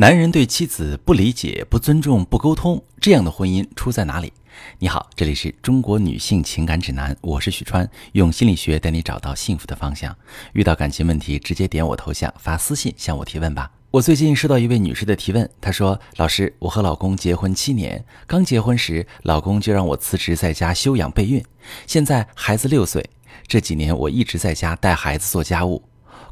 男人对妻子不理解、不尊重、不沟通，这样的婚姻出在哪里？你好，这里是中国女性情感指南，我是许川，用心理学带你找到幸福的方向。遇到感情问题，直接点我头像发私信向我提问吧。我最近收到一位女士的提问，她说：“老师，我和老公结婚七年，刚结婚时老公就让我辞职在家休养备孕，现在孩子六岁，这几年我一直在家带孩子做家务。”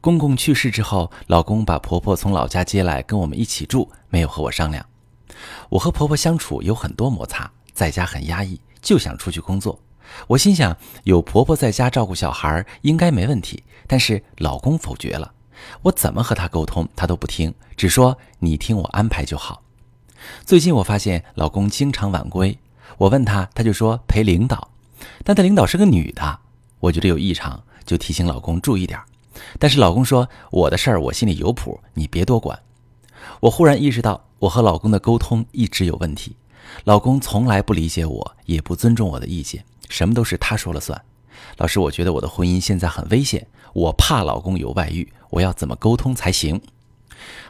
公公去世之后，老公把婆婆从老家接来跟我们一起住，没有和我商量。我和婆婆相处有很多摩擦，在家很压抑，就想出去工作。我心想，有婆婆在家照顾小孩应该没问题，但是老公否决了。我怎么和他沟通，他都不听，只说你听我安排就好。最近我发现老公经常晚归，我问他，他就说陪领导，但他领导是个女的，我觉得有异常，就提醒老公注意点。但是老公说我的事儿我心里有谱，你别多管。我忽然意识到我和老公的沟通一直有问题，老公从来不理解我，也不尊重我的意见，什么都是他说了算。老师，我觉得我的婚姻现在很危险，我怕老公有外遇，我要怎么沟通才行？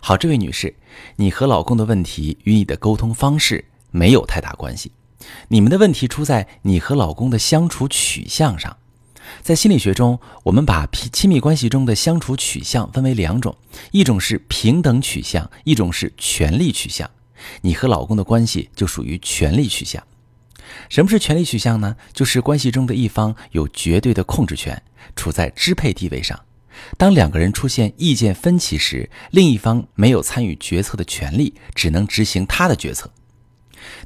好，这位女士，你和老公的问题与你的沟通方式没有太大关系，你们的问题出在你和老公的相处取向上。在心理学中，我们把亲密关系中的相处取向分为两种，一种是平等取向，一种是权力取向。你和老公的关系就属于权力取向。什么是权力取向呢？就是关系中的一方有绝对的控制权，处在支配地位上。当两个人出现意见分歧时，另一方没有参与决策的权利，只能执行他的决策。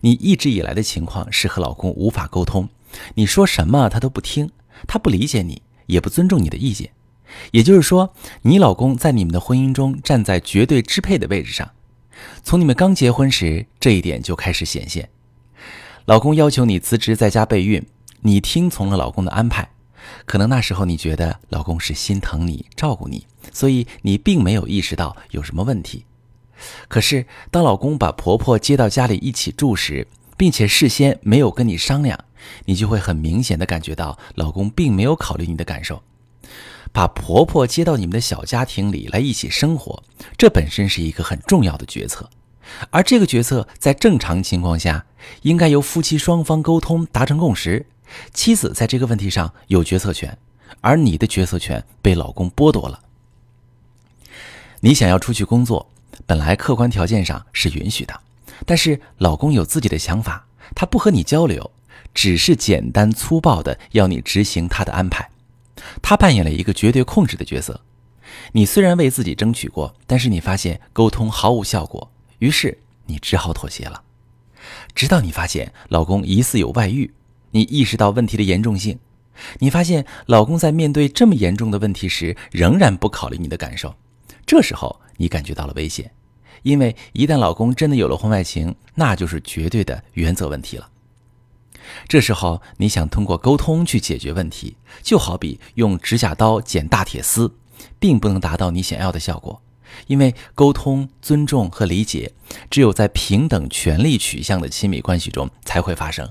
你一直以来的情况是和老公无法沟通，你说什么他都不听。他不理解你，也不尊重你的意见，也就是说，你老公在你们的婚姻中站在绝对支配的位置上。从你们刚结婚时，这一点就开始显现。老公要求你辞职在家备孕，你听从了老公的安排。可能那时候你觉得老公是心疼你、照顾你，所以你并没有意识到有什么问题。可是当老公把婆婆接到家里一起住时，并且事先没有跟你商量。你就会很明显的感觉到，老公并没有考虑你的感受，把婆婆接到你们的小家庭里来一起生活，这本身是一个很重要的决策，而这个决策在正常情况下，应该由夫妻双方沟通达成共识，妻子在这个问题上有决策权，而你的决策权被老公剥夺了。你想要出去工作，本来客观条件上是允许的，但是老公有自己的想法，他不和你交流。只是简单粗暴的要你执行他的安排，他扮演了一个绝对控制的角色。你虽然为自己争取过，但是你发现沟通毫无效果，于是你只好妥协了。直到你发现老公疑似有外遇，你意识到问题的严重性。你发现老公在面对这么严重的问题时，仍然不考虑你的感受。这时候你感觉到了危险，因为一旦老公真的有了婚外情，那就是绝对的原则问题了。这时候，你想通过沟通去解决问题，就好比用指甲刀剪大铁丝，并不能达到你想要的效果。因为沟通、尊重和理解，只有在平等权力取向的亲密关系中才会发生。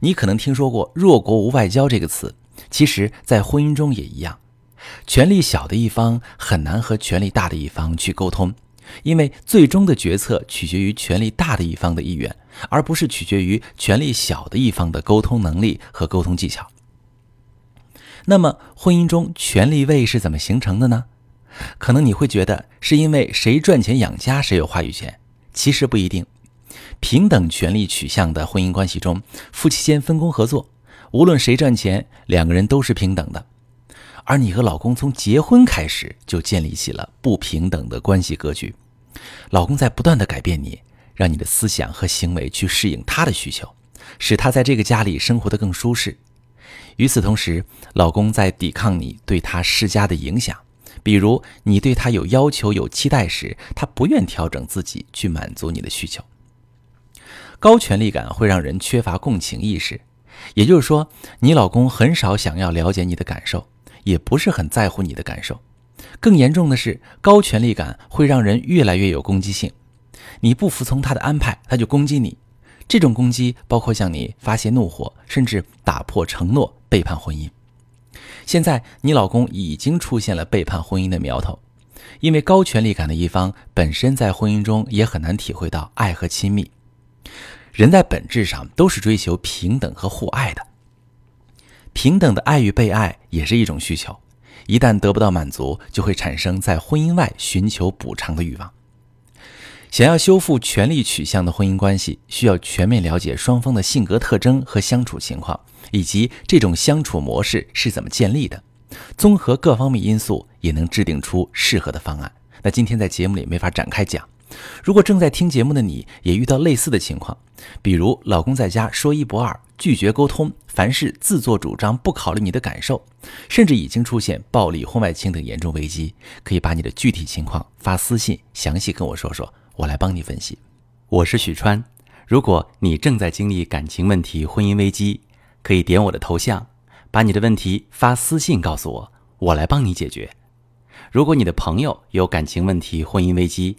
你可能听说过“弱国无外交”这个词，其实，在婚姻中也一样。权力小的一方很难和权力大的一方去沟通。因为最终的决策取决于权力大的一方的意愿，而不是取决于权力小的一方的沟通能力和沟通技巧。那么，婚姻中权力位是怎么形成的呢？可能你会觉得是因为谁赚钱养家谁有话语权，其实不一定。平等权力取向的婚姻关系中，夫妻间分工合作，无论谁赚钱，两个人都是平等的。而你和老公从结婚开始就建立起了不平等的关系格局，老公在不断的改变你，让你的思想和行为去适应他的需求，使他在这个家里生活的更舒适。与此同时，老公在抵抗你对他施加的影响，比如你对他有要求、有期待时，他不愿调整自己去满足你的需求。高权力感会让人缺乏共情意识，也就是说，你老公很少想要了解你的感受。也不是很在乎你的感受，更严重的是，高权力感会让人越来越有攻击性。你不服从他的安排，他就攻击你。这种攻击包括向你发泄怒火，甚至打破承诺、背叛婚姻。现在你老公已经出现了背叛婚姻的苗头，因为高权力感的一方本身在婚姻中也很难体会到爱和亲密。人在本质上都是追求平等和互爱的，平等的爱与被爱也是一种需求。一旦得不到满足，就会产生在婚姻外寻求补偿的欲望。想要修复权力取向的婚姻关系，需要全面了解双方的性格特征和相处情况，以及这种相处模式是怎么建立的。综合各方面因素，也能制定出适合的方案。那今天在节目里没法展开讲。如果正在听节目的你也遇到类似的情况，比如老公在家说一不二，拒绝沟通，凡事自作主张，不考虑你的感受，甚至已经出现暴力、婚外情等严重危机，可以把你的具体情况发私信，详细跟我说说，我来帮你分析。我是许川，如果你正在经历感情问题、婚姻危机，可以点我的头像。把你的问题发私信告诉我，我来帮你解决。如果你的朋友有感情问题、婚姻危机，